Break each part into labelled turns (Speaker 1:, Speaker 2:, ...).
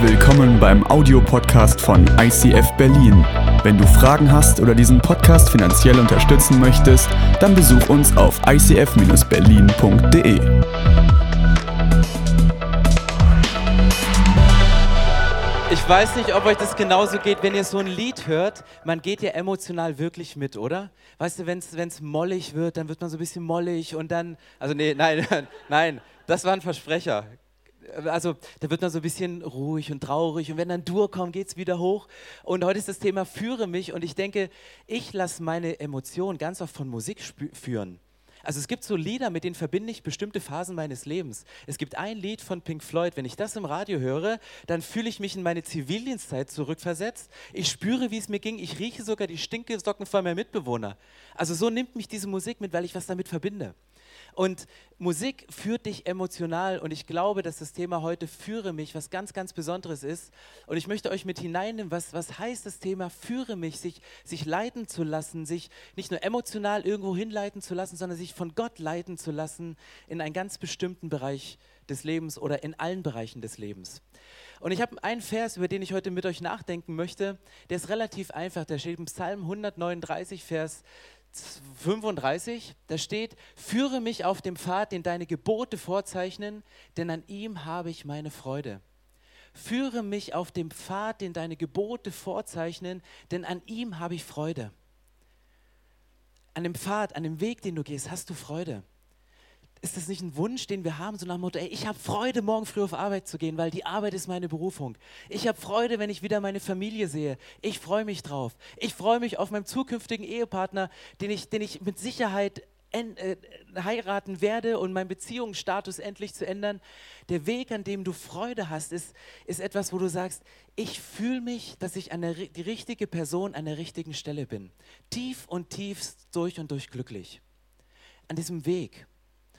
Speaker 1: Willkommen beim Audiopodcast von ICF Berlin. Wenn du Fragen hast oder diesen Podcast finanziell unterstützen möchtest, dann besuch uns auf icf-berlin.de.
Speaker 2: Ich weiß nicht, ob euch das genauso geht, wenn ihr so ein Lied hört. Man geht ja emotional wirklich mit, oder? Weißt du, wenn es mollig wird, dann wird man so ein bisschen mollig und dann. Also, nee, nein, nein, das war ein Versprecher also da wird man so ein bisschen ruhig und traurig und wenn dann Dur kommt, geht es wieder hoch. Und heute ist das Thema Führe mich und ich denke, ich lasse meine Emotionen ganz oft von Musik führen. Also es gibt so Lieder, mit denen verbinde ich bestimmte Phasen meines Lebens. Es gibt ein Lied von Pink Floyd, wenn ich das im Radio höre, dann fühle ich mich in meine Zivildienstzeit zurückversetzt. Ich spüre, wie es mir ging. Ich rieche sogar die Stinkesocken von meinem Mitbewohner. Also so nimmt mich diese Musik mit, weil ich was damit verbinde. Und Musik führt dich emotional und ich glaube, dass das Thema heute Führe mich was ganz, ganz Besonderes ist. Und ich möchte euch mit hineinnehmen, was, was heißt das Thema Führe mich, sich, sich leiten zu lassen, sich nicht nur emotional irgendwo hinleiten zu lassen, sondern sich von Gott leiten zu lassen in einen ganz bestimmten Bereich des Lebens oder in allen Bereichen des Lebens. Und ich habe einen Vers, über den ich heute mit euch nachdenken möchte, der ist relativ einfach. Der steht im Psalm 139, Vers 35, da steht, führe mich auf dem Pfad, den deine Gebote vorzeichnen, denn an ihm habe ich meine Freude. Führe mich auf dem Pfad, den deine Gebote vorzeichnen, denn an ihm habe ich Freude. An dem Pfad, an dem Weg, den du gehst, hast du Freude ist das nicht ein Wunsch, den wir haben, so nach dem Motto, ey, ich habe Freude, morgen früh auf Arbeit zu gehen, weil die Arbeit ist meine Berufung. Ich habe Freude, wenn ich wieder meine Familie sehe. Ich freue mich drauf. Ich freue mich auf meinen zukünftigen Ehepartner, den ich, den ich mit Sicherheit äh, heiraten werde und meinen Beziehungsstatus endlich zu ändern. Der Weg, an dem du Freude hast, ist, ist etwas, wo du sagst, ich fühle mich, dass ich an der, die richtige Person an der richtigen Stelle bin. Tief und tief durch und durch glücklich. An diesem Weg.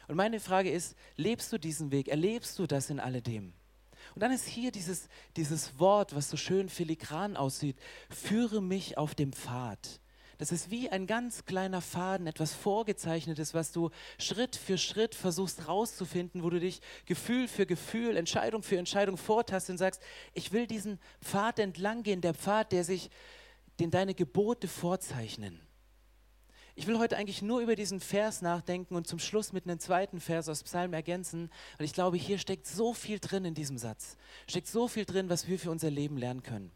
Speaker 2: Und meine Frage ist, lebst du diesen Weg? Erlebst du das in alledem? Und dann ist hier dieses, dieses Wort, was so schön filigran aussieht, führe mich auf dem Pfad. Das ist wie ein ganz kleiner Faden, etwas Vorgezeichnetes, was du Schritt für Schritt versuchst rauszufinden, wo du dich Gefühl für Gefühl, Entscheidung für Entscheidung vortast und sagst, ich will diesen Pfad entlang gehen, der Pfad, der sich, den deine Gebote vorzeichnen. Ich will heute eigentlich nur über diesen Vers nachdenken und zum Schluss mit einem zweiten Vers aus Psalm ergänzen, weil ich glaube, hier steckt so viel drin in diesem Satz. Steckt so viel drin, was wir für unser Leben lernen können.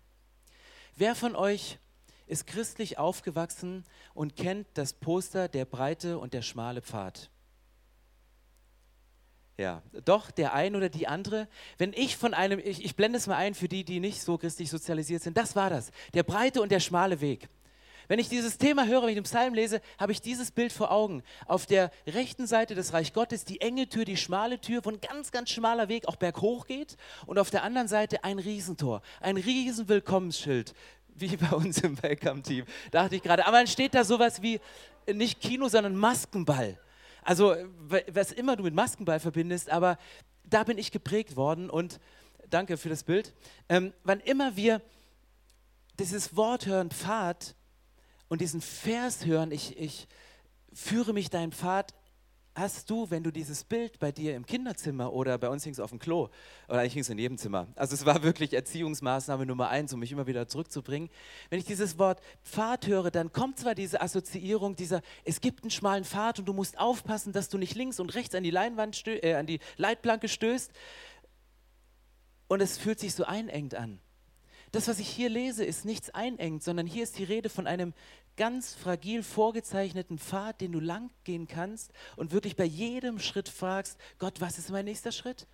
Speaker 2: Wer von euch ist christlich aufgewachsen und kennt das Poster Der breite und der schmale Pfad? Ja, doch, der ein oder die andere. Wenn ich von einem, ich, ich blende es mal ein für die, die nicht so christlich sozialisiert sind, das war das. Der breite und der schmale Weg. Wenn ich dieses Thema höre, wenn ich den Psalm lese, habe ich dieses Bild vor Augen. Auf der rechten Seite des Reich Gottes die enge Tür, die schmale Tür, wo ein ganz, ganz schmaler Weg auch berghoch geht. Und auf der anderen Seite ein Riesentor, ein riesen Willkommensschild, wie bei uns im Welcome-Team. Dachte ich gerade. Aber dann steht da sowas wie nicht Kino, sondern Maskenball. Also, was immer du mit Maskenball verbindest, aber da bin ich geprägt worden und danke für das Bild. Ähm, wann immer wir dieses Wort hören, Pfad, und diesen Vers hören, ich, ich führe mich deinen Pfad, hast du, wenn du dieses Bild bei dir im Kinderzimmer oder bei uns hing es auf dem Klo, oder eigentlich hing es in jedem Zimmer. Also es war wirklich Erziehungsmaßnahme Nummer eins, um mich immer wieder zurückzubringen. Wenn ich dieses Wort Pfad höre, dann kommt zwar diese Assoziierung dieser, es gibt einen schmalen Pfad und du musst aufpassen, dass du nicht links und rechts an die Leinwand äh, an die Leitplanke stößt. Und es fühlt sich so einengt an. Das, was ich hier lese, ist nichts einengt, sondern hier ist die Rede von einem ganz fragil vorgezeichneten Pfad, den du lang gehen kannst und wirklich bei jedem Schritt fragst, Gott, was ist mein nächster Schritt?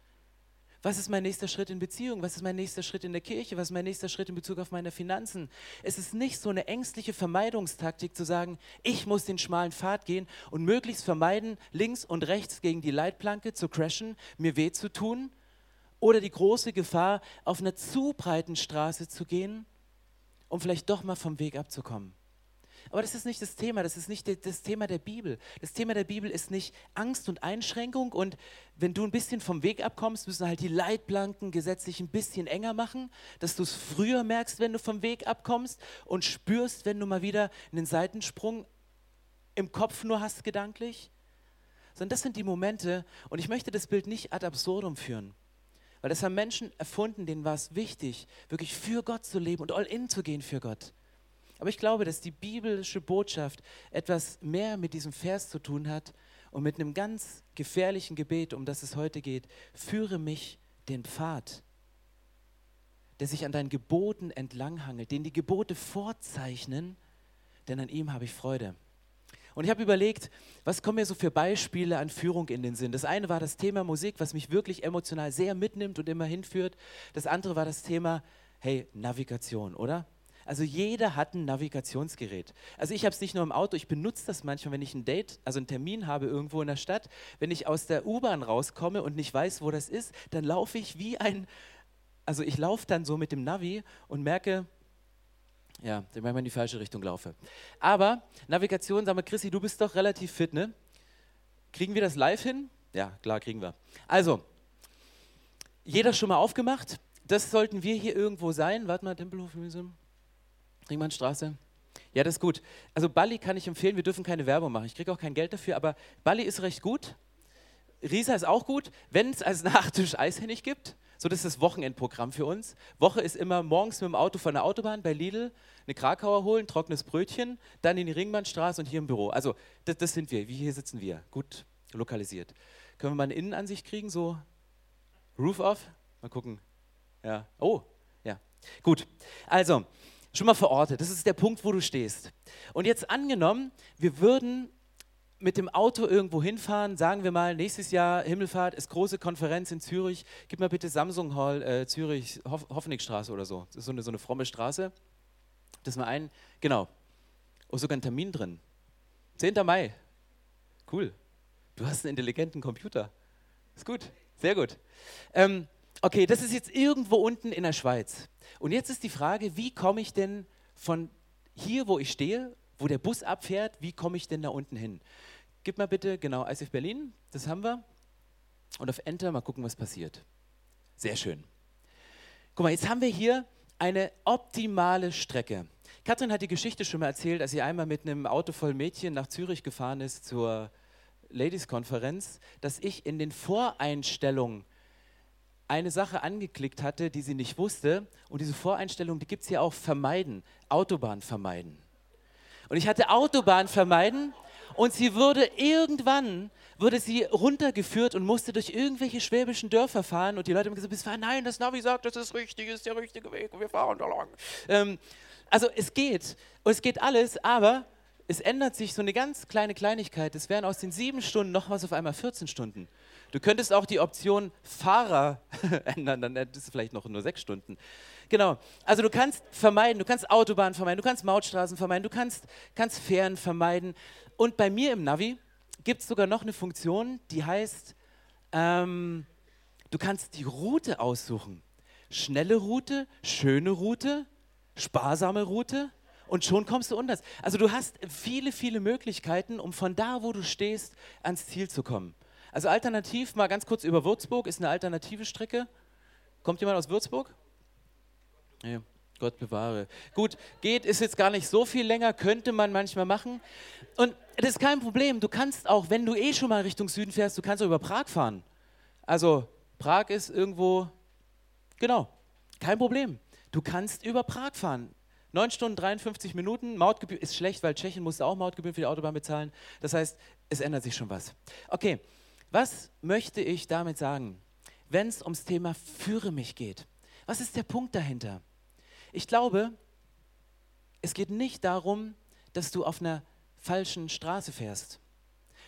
Speaker 2: Was ist mein nächster Schritt in Beziehung? Was ist mein nächster Schritt in der Kirche? Was ist mein nächster Schritt in Bezug auf meine Finanzen? Es ist nicht so eine ängstliche Vermeidungstaktik zu sagen, ich muss den schmalen Pfad gehen und möglichst vermeiden, links und rechts gegen die Leitplanke zu crashen, mir weh zu tun oder die große Gefahr, auf einer zu breiten Straße zu gehen, um vielleicht doch mal vom Weg abzukommen. Aber das ist nicht das Thema, das ist nicht das Thema der Bibel. Das Thema der Bibel ist nicht Angst und Einschränkung und wenn du ein bisschen vom Weg abkommst, müssen halt die Leitplanken gesetzlich ein bisschen enger machen, dass du es früher merkst, wenn du vom Weg abkommst und spürst, wenn du mal wieder einen Seitensprung im Kopf nur hast gedanklich. Sondern das sind die Momente und ich möchte das Bild nicht ad absurdum führen. Weil das haben Menschen erfunden, denen war es wichtig, wirklich für Gott zu leben und all in zu gehen für Gott. Aber ich glaube, dass die biblische Botschaft etwas mehr mit diesem Vers zu tun hat und mit einem ganz gefährlichen Gebet, um das es heute geht. Führe mich den Pfad, der sich an deinen Geboten entlanghangelt, den die Gebote vorzeichnen, denn an ihm habe ich Freude. Und ich habe überlegt, was kommen mir so für Beispiele an Führung in den Sinn? Das eine war das Thema Musik, was mich wirklich emotional sehr mitnimmt und immer hinführt. Das andere war das Thema, hey, Navigation, oder? Also jeder hat ein Navigationsgerät. Also ich habe es nicht nur im Auto, ich benutze das manchmal, wenn ich ein Date, also einen Termin habe irgendwo in der Stadt. Wenn ich aus der U-Bahn rauskomme und nicht weiß, wo das ist, dann laufe ich wie ein, also ich laufe dann so mit dem Navi und merke, ja, wenn ich in die falsche Richtung laufe. Aber Navigation, sag mal, Chrissy, du bist doch relativ fit, ne? Kriegen wir das live hin? Ja, klar, kriegen wir. Also, jeder schon mal aufgemacht? Das sollten wir hier irgendwo sein. Warte mal, Tempelhof, Ringmannstraße. Ja, das ist gut. Also Bali kann ich empfehlen, wir dürfen keine Werbung machen. Ich kriege auch kein Geld dafür, aber Bali ist recht gut. Risa ist auch gut, wenn es als Nachtisch Eishennig gibt. So, das ist das Wochenendprogramm für uns. Woche ist immer morgens mit dem Auto von der Autobahn bei Lidl eine Krakauer holen, trockenes Brötchen, dann in die Ringmannstraße und hier im Büro. Also, das, das sind wir. Hier sitzen wir. Gut lokalisiert. Können wir mal eine Innenansicht kriegen, so Roof off? Mal gucken. Ja. Oh, ja. Gut. Also, schon mal verortet. Das ist der Punkt, wo du stehst. Und jetzt angenommen, wir würden mit dem Auto irgendwo hinfahren, sagen wir mal, nächstes Jahr Himmelfahrt ist große Konferenz in Zürich, gib mal bitte Samsung Hall äh, Zürich, Hoff Hoffnigstraße oder so. Das ist so eine, so eine fromme Straße. Das mal ein, genau. Oh, sogar ein Termin drin. 10. Mai. Cool. Du hast einen intelligenten Computer. Ist gut, sehr gut. Ähm, okay, das ist jetzt irgendwo unten in der Schweiz. Und jetzt ist die Frage, wie komme ich denn von hier, wo ich stehe, wo der Bus abfährt, wie komme ich denn da unten hin? Gib mal bitte, genau, ICF Berlin, das haben wir. Und auf Enter mal gucken, was passiert. Sehr schön. Guck mal, jetzt haben wir hier eine optimale Strecke. Katrin hat die Geschichte schon mal erzählt, als sie einmal mit einem Auto voll Mädchen nach Zürich gefahren ist zur Ladies-Konferenz, dass ich in den Voreinstellungen eine Sache angeklickt hatte, die sie nicht wusste. Und diese Voreinstellung, die gibt es hier auch, vermeiden, Autobahn vermeiden. Und ich hatte Autobahn vermeiden und sie würde irgendwann, würde sie runtergeführt und musste durch irgendwelche schwäbischen Dörfer fahren und die Leute haben gesagt, nein, das Navi sagt, das ist richtig, ist der richtige Weg wir fahren da lang. Ähm, also es geht und es geht alles, aber es ändert sich so eine ganz kleine Kleinigkeit. Es wären aus den sieben Stunden noch was auf einmal 14 Stunden. Du könntest auch die Option Fahrer ändern, dann hättest du vielleicht noch nur sechs Stunden. Genau. Also du kannst vermeiden, du kannst Autobahnen vermeiden, du kannst Mautstraßen vermeiden, du kannst, kannst Fähren vermeiden. Und bei mir im Navi gibt es sogar noch eine Funktion, die heißt, ähm, du kannst die Route aussuchen. Schnelle Route, schöne Route, sparsame Route und schon kommst du unter. Also du hast viele, viele Möglichkeiten, um von da, wo du stehst, ans Ziel zu kommen. Also alternativ, mal ganz kurz über Würzburg, ist eine alternative Strecke. Kommt jemand aus Würzburg? Ja, Gott bewahre. Gut, geht, ist jetzt gar nicht so viel länger, könnte man manchmal machen. Und das ist kein Problem. Du kannst auch, wenn du eh schon mal Richtung Süden fährst, du kannst auch über Prag fahren. Also Prag ist irgendwo, genau, kein Problem. Du kannst über Prag fahren. 9 Stunden 53 Minuten, Mautgebühr ist schlecht, weil Tschechien musste auch Mautgebühren für die Autobahn bezahlen. Das heißt, es ändert sich schon was. Okay, was möchte ich damit sagen, wenn es ums Thema Führe mich geht? Was ist der Punkt dahinter? Ich glaube, es geht nicht darum, dass du auf einer falschen Straße fährst.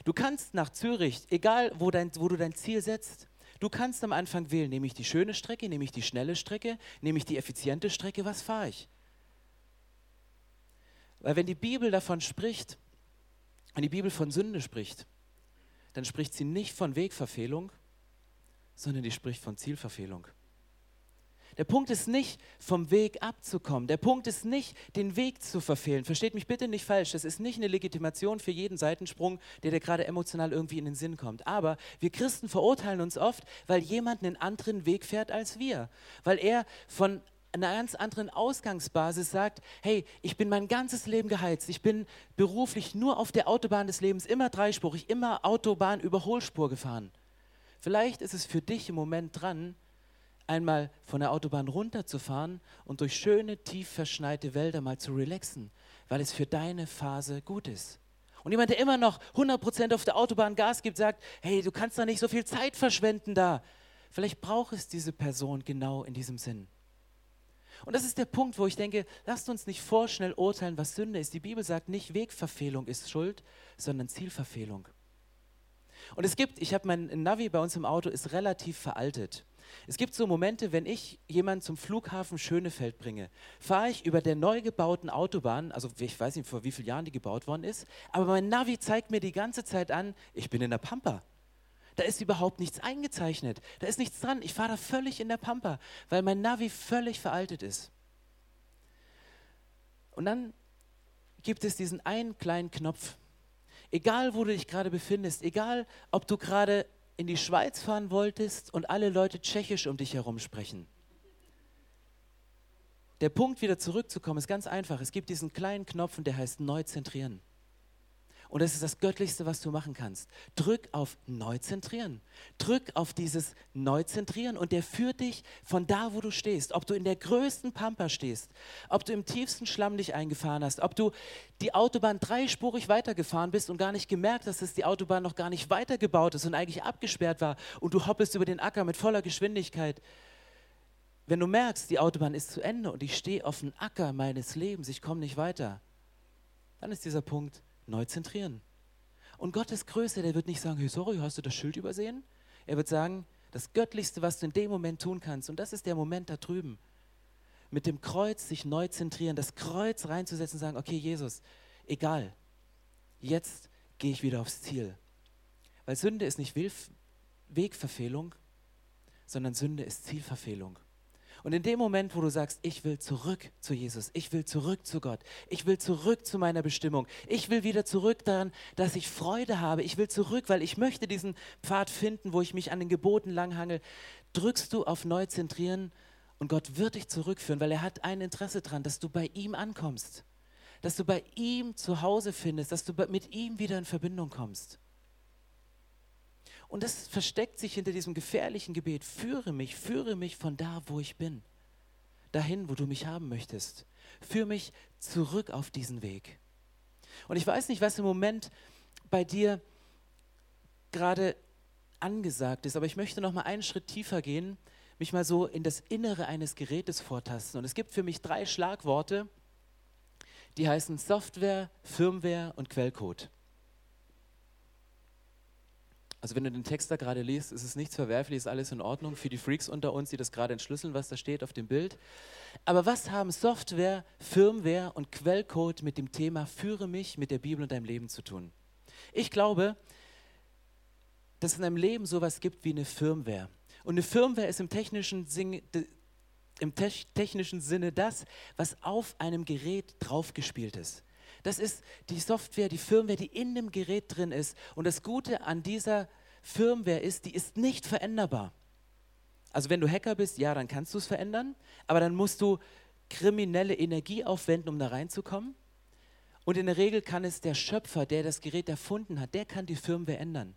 Speaker 2: Du kannst nach Zürich, egal wo, dein, wo du dein Ziel setzt, du kannst am Anfang wählen, nehme ich die schöne Strecke, nehme ich die schnelle Strecke, nehme ich die effiziente Strecke, was fahre ich? Weil wenn die Bibel davon spricht, wenn die Bibel von Sünde spricht, dann spricht sie nicht von Wegverfehlung, sondern die spricht von Zielverfehlung. Der Punkt ist nicht, vom Weg abzukommen. Der Punkt ist nicht, den Weg zu verfehlen. Versteht mich bitte nicht falsch. Das ist nicht eine Legitimation für jeden Seitensprung, der dir gerade emotional irgendwie in den Sinn kommt. Aber wir Christen verurteilen uns oft, weil jemand einen anderen Weg fährt als wir. Weil er von einer ganz anderen Ausgangsbasis sagt, hey, ich bin mein ganzes Leben geheizt, ich bin beruflich nur auf der Autobahn des Lebens, immer dreispurig, immer Autobahn Überholspur gefahren. Vielleicht ist es für dich im Moment dran, einmal von der Autobahn runterzufahren und durch schöne, tief verschneite Wälder mal zu relaxen, weil es für deine Phase gut ist. Und jemand, der immer noch 100% auf der Autobahn Gas gibt, sagt, hey, du kannst da nicht so viel Zeit verschwenden da. Vielleicht braucht es diese Person genau in diesem Sinn. Und das ist der Punkt, wo ich denke, lasst uns nicht vorschnell urteilen, was Sünde ist. Die Bibel sagt nicht, Wegverfehlung ist Schuld, sondern Zielverfehlung. Und es gibt, ich habe mein Navi bei uns im Auto, ist relativ veraltet. Es gibt so Momente, wenn ich jemanden zum Flughafen Schönefeld bringe, fahre ich über der neu gebauten Autobahn, also ich weiß nicht, vor wie vielen Jahren die gebaut worden ist, aber mein Navi zeigt mir die ganze Zeit an, ich bin in der Pampa. Da ist überhaupt nichts eingezeichnet. Da ist nichts dran. Ich fahre da völlig in der Pampa, weil mein Navi völlig veraltet ist. Und dann gibt es diesen einen kleinen Knopf. Egal, wo du dich gerade befindest, egal, ob du gerade in die Schweiz fahren wolltest und alle Leute tschechisch um dich herum sprechen. Der Punkt, wieder zurückzukommen, ist ganz einfach. Es gibt diesen kleinen Knopf und der heißt Neu zentrieren. Und das ist das Göttlichste, was du machen kannst. Drück auf Neuzentrieren. Drück auf dieses Neuzentrieren und der führt dich von da, wo du stehst. Ob du in der größten Pampa stehst, ob du im tiefsten Schlamm dich eingefahren hast, ob du die Autobahn dreispurig weitergefahren bist und gar nicht gemerkt hast, dass die Autobahn noch gar nicht weitergebaut ist und eigentlich abgesperrt war und du hoppelst über den Acker mit voller Geschwindigkeit. Wenn du merkst, die Autobahn ist zu Ende und ich stehe auf dem Acker meines Lebens, ich komme nicht weiter, dann ist dieser Punkt neu zentrieren. Und Gottes Größe, der wird nicht sagen, hey, sorry, hast du das Schild übersehen? Er wird sagen, das Göttlichste, was du in dem Moment tun kannst, und das ist der Moment da drüben, mit dem Kreuz sich neu zentrieren, das Kreuz reinzusetzen und sagen, okay, Jesus, egal, jetzt gehe ich wieder aufs Ziel. Weil Sünde ist nicht Wegverfehlung, sondern Sünde ist Zielverfehlung. Und in dem Moment, wo du sagst, ich will zurück zu Jesus, ich will zurück zu Gott, ich will zurück zu meiner Bestimmung, ich will wieder zurück daran, dass ich Freude habe, ich will zurück, weil ich möchte diesen Pfad finden, wo ich mich an den Geboten langhangel, drückst du auf Neuzentrieren und Gott wird dich zurückführen, weil er hat ein Interesse daran, dass du bei ihm ankommst, dass du bei ihm zu Hause findest, dass du mit ihm wieder in Verbindung kommst. Und das versteckt sich hinter diesem gefährlichen Gebet. Führe mich, führe mich von da, wo ich bin. Dahin, wo du mich haben möchtest. Führe mich zurück auf diesen Weg. Und ich weiß nicht, was im Moment bei dir gerade angesagt ist, aber ich möchte noch mal einen Schritt tiefer gehen, mich mal so in das Innere eines Gerätes vortasten. Und es gibt für mich drei Schlagworte, die heißen Software, Firmware und Quellcode. Also wenn du den Text da gerade liest, ist es nichts Verwerfliches, alles in Ordnung für die Freaks unter uns, die das gerade entschlüsseln, was da steht auf dem Bild. Aber was haben Software, Firmware und Quellcode mit dem Thema Führe mich mit der Bibel und deinem Leben zu tun? Ich glaube, dass es in deinem Leben sowas gibt wie eine Firmware. Und eine Firmware ist im technischen, im te technischen Sinne das, was auf einem Gerät draufgespielt ist. Das ist die Software, die Firmware, die in dem Gerät drin ist. Und das Gute an dieser Firmware ist, die ist nicht veränderbar. Also wenn du Hacker bist, ja, dann kannst du es verändern, aber dann musst du kriminelle Energie aufwenden, um da reinzukommen. Und in der Regel kann es der Schöpfer, der das Gerät erfunden hat, der kann die Firmware ändern.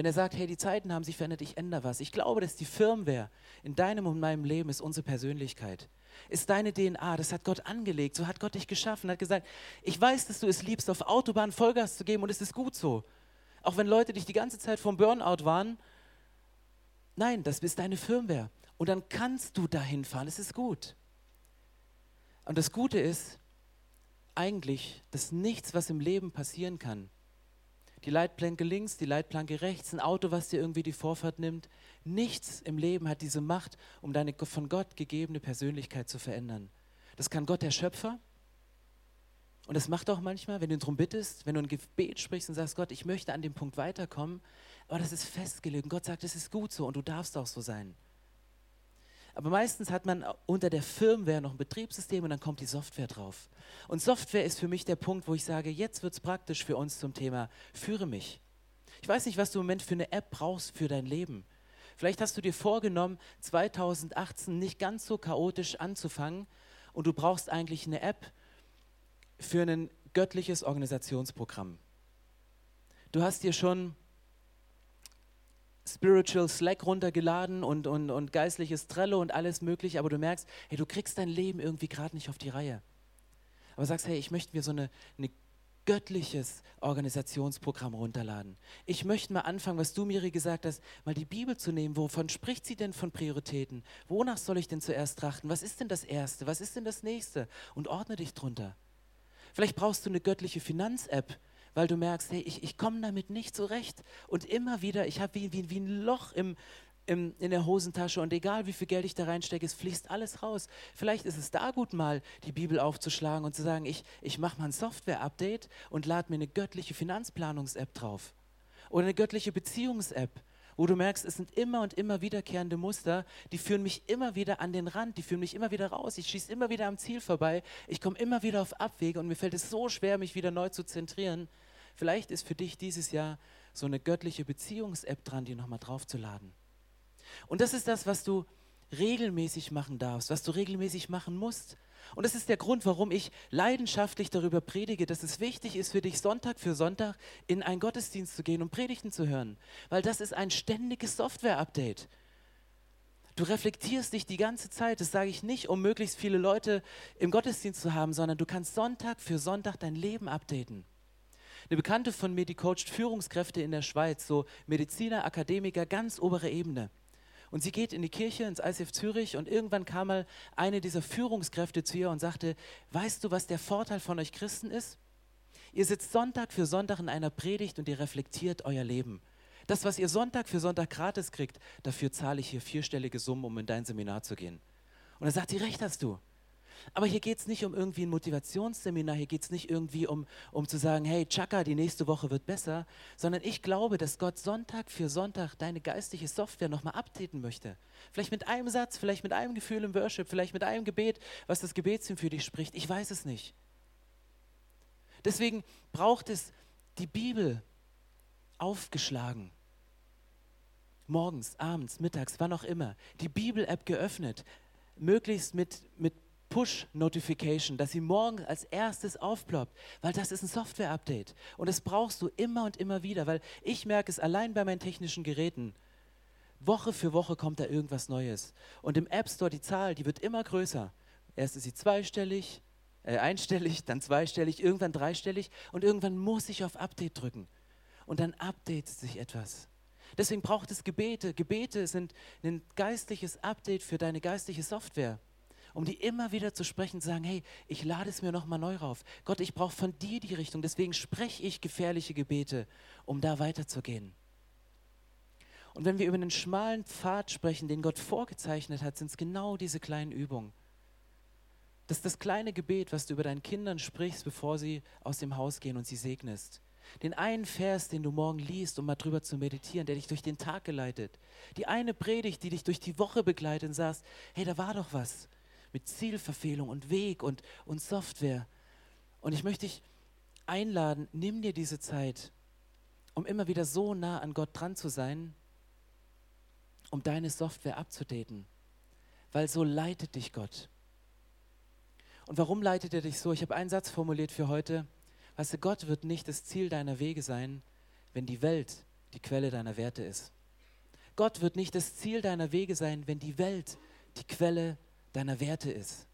Speaker 2: Wenn er sagt, hey, die Zeiten haben sich verändert, ich ändere was. Ich glaube, dass die Firmware in deinem und meinem Leben ist unsere Persönlichkeit ist deine DNA. Das hat Gott angelegt. So hat Gott dich geschaffen. Hat gesagt, ich weiß, dass du es liebst, auf Autobahn Vollgas zu geben und es ist gut so. Auch wenn Leute dich die ganze Zeit vom Burnout waren. Nein, das ist deine Firmware. Und dann kannst du dahin fahren. Es ist gut. Und das Gute ist eigentlich, dass nichts, was im Leben passieren kann, die Leitplanke links, die Leitplanke rechts, ein Auto, was dir irgendwie die Vorfahrt nimmt. Nichts im Leben hat diese Macht, um deine von Gott gegebene Persönlichkeit zu verändern. Das kann Gott, der Schöpfer. Und das macht auch manchmal, wenn du darum bittest, wenn du ein Gebet sprichst und sagst, Gott, ich möchte an dem Punkt weiterkommen, aber das ist festgelegt. Und Gott sagt, es ist gut so und du darfst auch so sein. Aber meistens hat man unter der Firmware noch ein Betriebssystem und dann kommt die Software drauf. Und Software ist für mich der Punkt, wo ich sage, jetzt wird es praktisch für uns zum Thema Führe mich. Ich weiß nicht, was du im Moment für eine App brauchst für dein Leben. Vielleicht hast du dir vorgenommen, 2018 nicht ganz so chaotisch anzufangen und du brauchst eigentlich eine App für ein göttliches Organisationsprogramm. Du hast dir schon Spiritual Slack runtergeladen und, und, und geistliches Trello und alles mögliche, aber du merkst, hey, du kriegst dein Leben irgendwie gerade nicht auf die Reihe. Aber sagst, hey, ich möchte mir so eine, eine göttliches Organisationsprogramm runterladen. Ich möchte mal anfangen, was du, Miri, gesagt hast, mal die Bibel zu nehmen. Wovon spricht sie denn von Prioritäten? Wonach soll ich denn zuerst trachten? Was ist denn das Erste? Was ist denn das Nächste? Und ordne dich drunter. Vielleicht brauchst du eine göttliche Finanz-App, weil du merkst, hey, ich, ich komme damit nicht zurecht. Und immer wieder, ich habe wie, wie, wie ein Loch im, im, in der Hosentasche und egal wie viel Geld ich da reinstecke, es fließt alles raus. Vielleicht ist es da gut mal, die Bibel aufzuschlagen und zu sagen, ich, ich mache mal ein Software-Update und lade mir eine göttliche Finanzplanungs-App drauf. Oder eine göttliche Beziehungs-App, wo du merkst, es sind immer und immer wiederkehrende Muster, die führen mich immer wieder an den Rand, die führen mich immer wieder raus, ich schieße immer wieder am Ziel vorbei, ich komme immer wieder auf Abwege und mir fällt es so schwer, mich wieder neu zu zentrieren. Vielleicht ist für dich dieses Jahr so eine göttliche Beziehungs-App dran, die nochmal draufzuladen. Und das ist das, was du regelmäßig machen darfst, was du regelmäßig machen musst. Und das ist der Grund, warum ich leidenschaftlich darüber predige, dass es wichtig ist für dich, Sonntag für Sonntag in einen Gottesdienst zu gehen und Predigten zu hören. Weil das ist ein ständiges Software-Update. Du reflektierst dich die ganze Zeit. Das sage ich nicht, um möglichst viele Leute im Gottesdienst zu haben, sondern du kannst Sonntag für Sonntag dein Leben updaten. Eine Bekannte von mir, die coacht Führungskräfte in der Schweiz, so Mediziner, Akademiker, ganz obere Ebene. Und sie geht in die Kirche, ins ICF Zürich und irgendwann kam mal eine dieser Führungskräfte zu ihr und sagte, weißt du, was der Vorteil von euch Christen ist? Ihr sitzt Sonntag für Sonntag in einer Predigt und ihr reflektiert euer Leben. Das, was ihr Sonntag für Sonntag gratis kriegt, dafür zahle ich hier vierstellige Summen, um in dein Seminar zu gehen. Und er sagt sie, recht hast du. Aber hier geht es nicht um irgendwie ein Motivationsseminar, hier geht es nicht irgendwie um, um zu sagen, hey, Chaka, die nächste Woche wird besser, sondern ich glaube, dass Gott Sonntag für Sonntag deine geistliche Software nochmal updaten möchte. Vielleicht mit einem Satz, vielleicht mit einem Gefühl im Worship, vielleicht mit einem Gebet, was das Gebetsteam für dich spricht. Ich weiß es nicht. Deswegen braucht es die Bibel aufgeschlagen. Morgens, abends, mittags, wann auch immer. Die Bibel-App geöffnet. Möglichst mit, mit Push-Notification, dass sie morgen als erstes aufploppt, weil das ist ein Software-Update. Und das brauchst du immer und immer wieder, weil ich merke es allein bei meinen technischen Geräten. Woche für Woche kommt da irgendwas Neues. Und im App Store die Zahl, die wird immer größer. Erst ist sie zweistellig, äh, einstellig, dann zweistellig, irgendwann dreistellig und irgendwann muss ich auf Update drücken. Und dann updatet sich etwas. Deswegen braucht es Gebete. Gebete sind ein geistliches Update für deine geistliche Software um die immer wieder zu sprechen, zu sagen, hey, ich lade es mir nochmal neu rauf. Gott, ich brauche von dir die Richtung, deswegen spreche ich gefährliche Gebete, um da weiterzugehen. Und wenn wir über einen schmalen Pfad sprechen, den Gott vorgezeichnet hat, sind es genau diese kleinen Übungen. Das ist das kleine Gebet, was du über deinen Kindern sprichst, bevor sie aus dem Haus gehen und sie segnest. Den einen Vers, den du morgen liest, um mal drüber zu meditieren, der dich durch den Tag geleitet. Die eine Predigt, die dich durch die Woche begleitet und sagst, hey, da war doch was mit Zielverfehlung und Weg und, und Software. Und ich möchte dich einladen, nimm dir diese Zeit, um immer wieder so nah an Gott dran zu sein, um deine Software abzudaten. Weil so leitet dich Gott. Und warum leitet er dich so? Ich habe einen Satz formuliert für heute. Weißt du, Gott wird nicht das Ziel deiner Wege sein, wenn die Welt die Quelle deiner Werte ist. Gott wird nicht das Ziel deiner Wege sein, wenn die Welt die Quelle deiner Werte ist.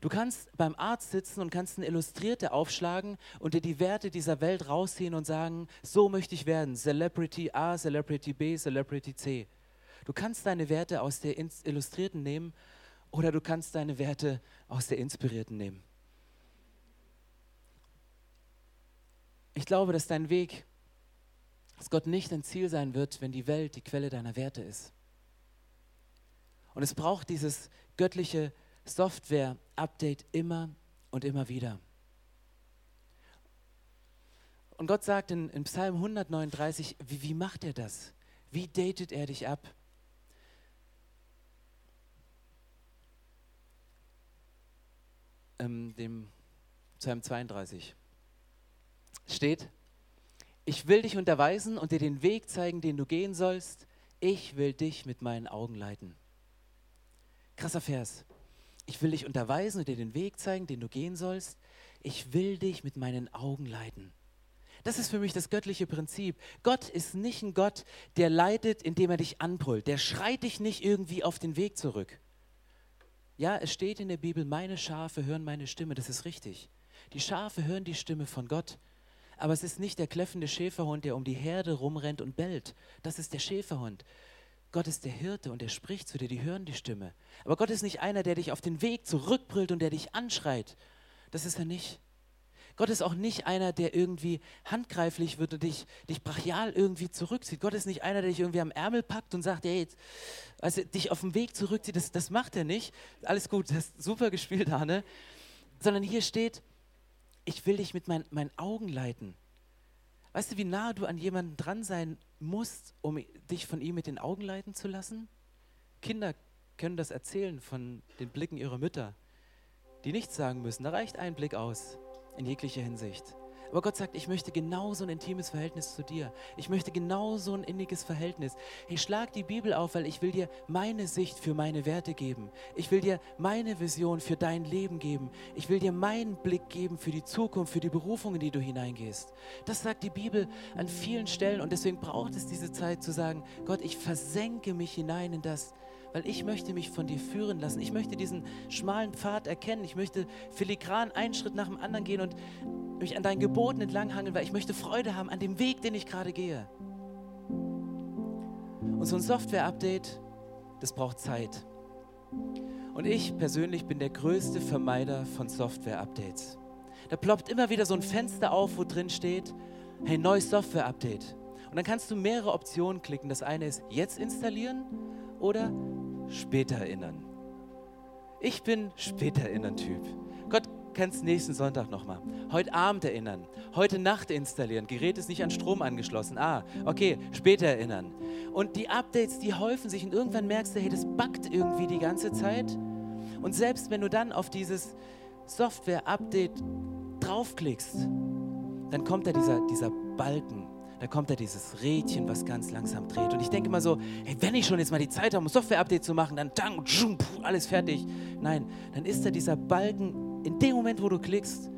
Speaker 2: Du kannst beim Arzt sitzen und kannst eine Illustrierte aufschlagen und dir die Werte dieser Welt rausziehen und sagen, so möchte ich werden. Celebrity A, Celebrity B, Celebrity C. Du kannst deine Werte aus der Illustrierten nehmen oder du kannst deine Werte aus der Inspirierten nehmen. Ich glaube, dass dein Weg, dass Gott nicht ein Ziel sein wird, wenn die Welt die Quelle deiner Werte ist. Und es braucht dieses göttliche Software-Update immer und immer wieder. Und Gott sagt in, in Psalm 139, wie, wie macht er das? Wie datet er dich ab? Ähm, dem Psalm 32 steht, ich will dich unterweisen und dir den Weg zeigen, den du gehen sollst. Ich will dich mit meinen Augen leiten. Krasser Vers. Ich will dich unterweisen und dir den Weg zeigen, den du gehen sollst. Ich will dich mit meinen Augen leiten. Das ist für mich das göttliche Prinzip. Gott ist nicht ein Gott, der leidet, indem er dich anbrüllt. Der schreit dich nicht irgendwie auf den Weg zurück. Ja, es steht in der Bibel, meine Schafe hören meine Stimme, das ist richtig. Die Schafe hören die Stimme von Gott. Aber es ist nicht der kläffende Schäferhund, der um die Herde rumrennt und bellt. Das ist der Schäferhund. Gott ist der Hirte und er spricht zu dir, die hören die Stimme. Aber Gott ist nicht einer, der dich auf den Weg zurückbrüllt und der dich anschreit. Das ist er nicht. Gott ist auch nicht einer, der irgendwie handgreiflich wird und dich, dich brachial irgendwie zurückzieht. Gott ist nicht einer, der dich irgendwie am Ärmel packt und sagt, hey, also dich auf dem Weg zurückzieht. Das, das macht er nicht. Alles gut, das ist super gespielt, Arne. Sondern hier steht, ich will dich mit mein, meinen Augen leiten. Weißt du, wie nah du an jemanden dran sein musst, um dich von ihm mit den Augen leiten zu lassen? Kinder können das erzählen von den Blicken ihrer Mütter, die nichts sagen müssen. Da reicht ein Blick aus in jeglicher Hinsicht. Aber Gott sagt, ich möchte genauso ein intimes Verhältnis zu dir. Ich möchte genauso ein inniges Verhältnis. Ich schlag die Bibel auf, weil ich will dir meine Sicht für meine Werte geben. Ich will dir meine Vision für dein Leben geben. Ich will dir meinen Blick geben für die Zukunft, für die Berufung, in die du hineingehst. Das sagt die Bibel an vielen Stellen und deswegen braucht es diese Zeit zu sagen, Gott, ich versenke mich hinein in das, weil ich möchte mich von dir führen lassen. Ich möchte diesen schmalen Pfad erkennen. Ich möchte filigran einen Schritt nach dem anderen gehen und mich an deinen Geboten entlanghangeln, weil ich möchte Freude haben an dem Weg, den ich gerade gehe. Und so ein Software-Update, das braucht Zeit. Und ich persönlich bin der größte Vermeider von Software-Updates. Da ploppt immer wieder so ein Fenster auf, wo drin steht, hey, neues Software-Update. Und dann kannst du mehrere Optionen klicken. Das eine ist jetzt installieren oder später erinnern. Ich bin später erinnern Typ. Gott kannst nächsten Sonntag nochmal. Heute Abend erinnern. Heute Nacht installieren. Gerät ist nicht an Strom angeschlossen. Ah, okay, später erinnern. Und die Updates, die häufen sich und irgendwann merkst du, hey, das backt irgendwie die ganze Zeit. Und selbst wenn du dann auf dieses Software-Update draufklickst, dann kommt da dieser, dieser Balken da kommt da dieses Rädchen, was ganz langsam dreht. Und ich denke immer so, hey, wenn ich schon jetzt mal die Zeit habe, um Software-Update zu machen, dann dang, alles fertig. Nein, dann ist da dieser Balken in dem Moment, wo du klickst.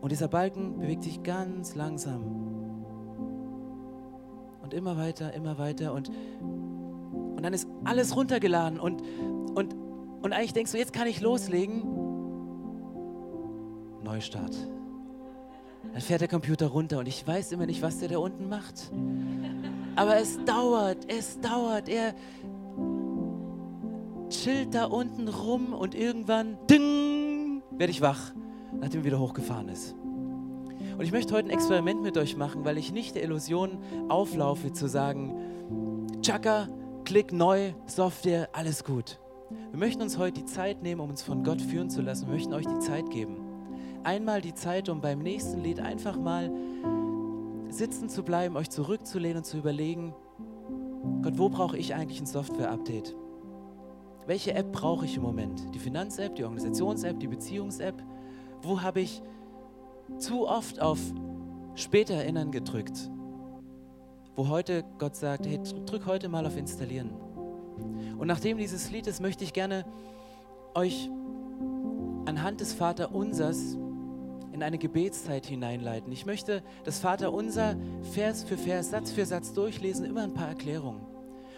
Speaker 2: Und dieser Balken bewegt sich ganz langsam. Und immer weiter, immer weiter. Und, und dann ist alles runtergeladen. Und, und, und eigentlich denkst du, jetzt kann ich loslegen. Neustart. Dann fährt der Computer runter und ich weiß immer nicht, was der da unten macht. Aber es dauert, es dauert. Er chillt da unten rum und irgendwann, ding, werde ich wach, nachdem er wieder hochgefahren ist. Und ich möchte heute ein Experiment mit euch machen, weil ich nicht der Illusion auflaufe zu sagen, Chaka, klick neu, Software, alles gut. Wir möchten uns heute die Zeit nehmen, um uns von Gott führen zu lassen. Wir möchten euch die Zeit geben einmal die Zeit, um beim nächsten Lied einfach mal sitzen zu bleiben, euch zurückzulehnen und zu überlegen, Gott, wo brauche ich eigentlich ein Software-Update? Welche App brauche ich im Moment? Die Finanz-App, die Organisations-App, die Beziehungs-App? Wo habe ich zu oft auf später erinnern gedrückt? Wo heute Gott sagt, hey, drück heute mal auf Installieren. Und nachdem dieses Lied ist, möchte ich gerne euch anhand des Vaterunsers in eine Gebetszeit hineinleiten. Ich möchte das Vaterunser Vers für Vers, Satz für Satz durchlesen, immer ein paar Erklärungen.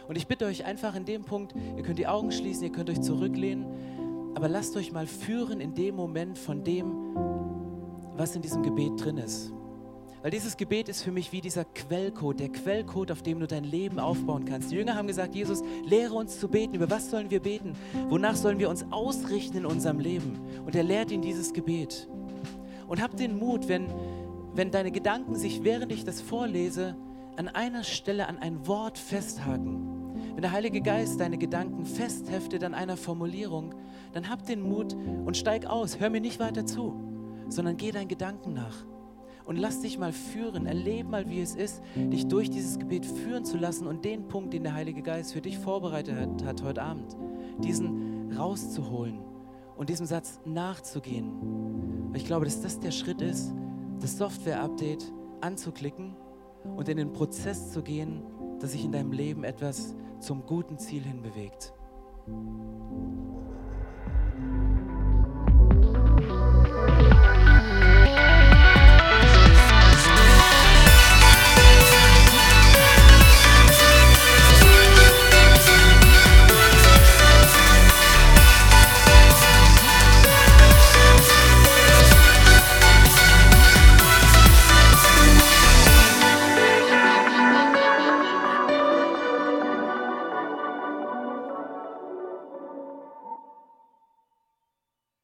Speaker 2: Und ich bitte euch einfach in dem Punkt, ihr könnt die Augen schließen, ihr könnt euch zurücklehnen, aber lasst euch mal führen in dem Moment von dem, was in diesem Gebet drin ist. Weil dieses Gebet ist für mich wie dieser Quellcode, der Quellcode, auf dem du dein Leben aufbauen kannst. Die Jünger haben gesagt, Jesus, lehre uns zu beten. Über was sollen wir beten? Wonach sollen wir uns ausrichten in unserem Leben? Und er lehrt ihnen dieses Gebet. Und hab den Mut, wenn, wenn deine Gedanken sich, während ich das vorlese, an einer Stelle an ein Wort festhaken. Wenn der Heilige Geist deine Gedanken festheftet an einer Formulierung, dann hab den Mut und steig aus. Hör mir nicht weiter zu, sondern geh deinen Gedanken nach. Und lass dich mal führen, erlebe mal, wie es ist, dich durch dieses Gebet führen zu lassen und den Punkt, den der Heilige Geist für dich vorbereitet hat, hat heute Abend, diesen rauszuholen und diesem Satz nachzugehen. Ich glaube, dass das der Schritt ist, das Software-Update anzuklicken und in den Prozess zu gehen, dass sich in deinem Leben etwas zum guten Ziel hin bewegt.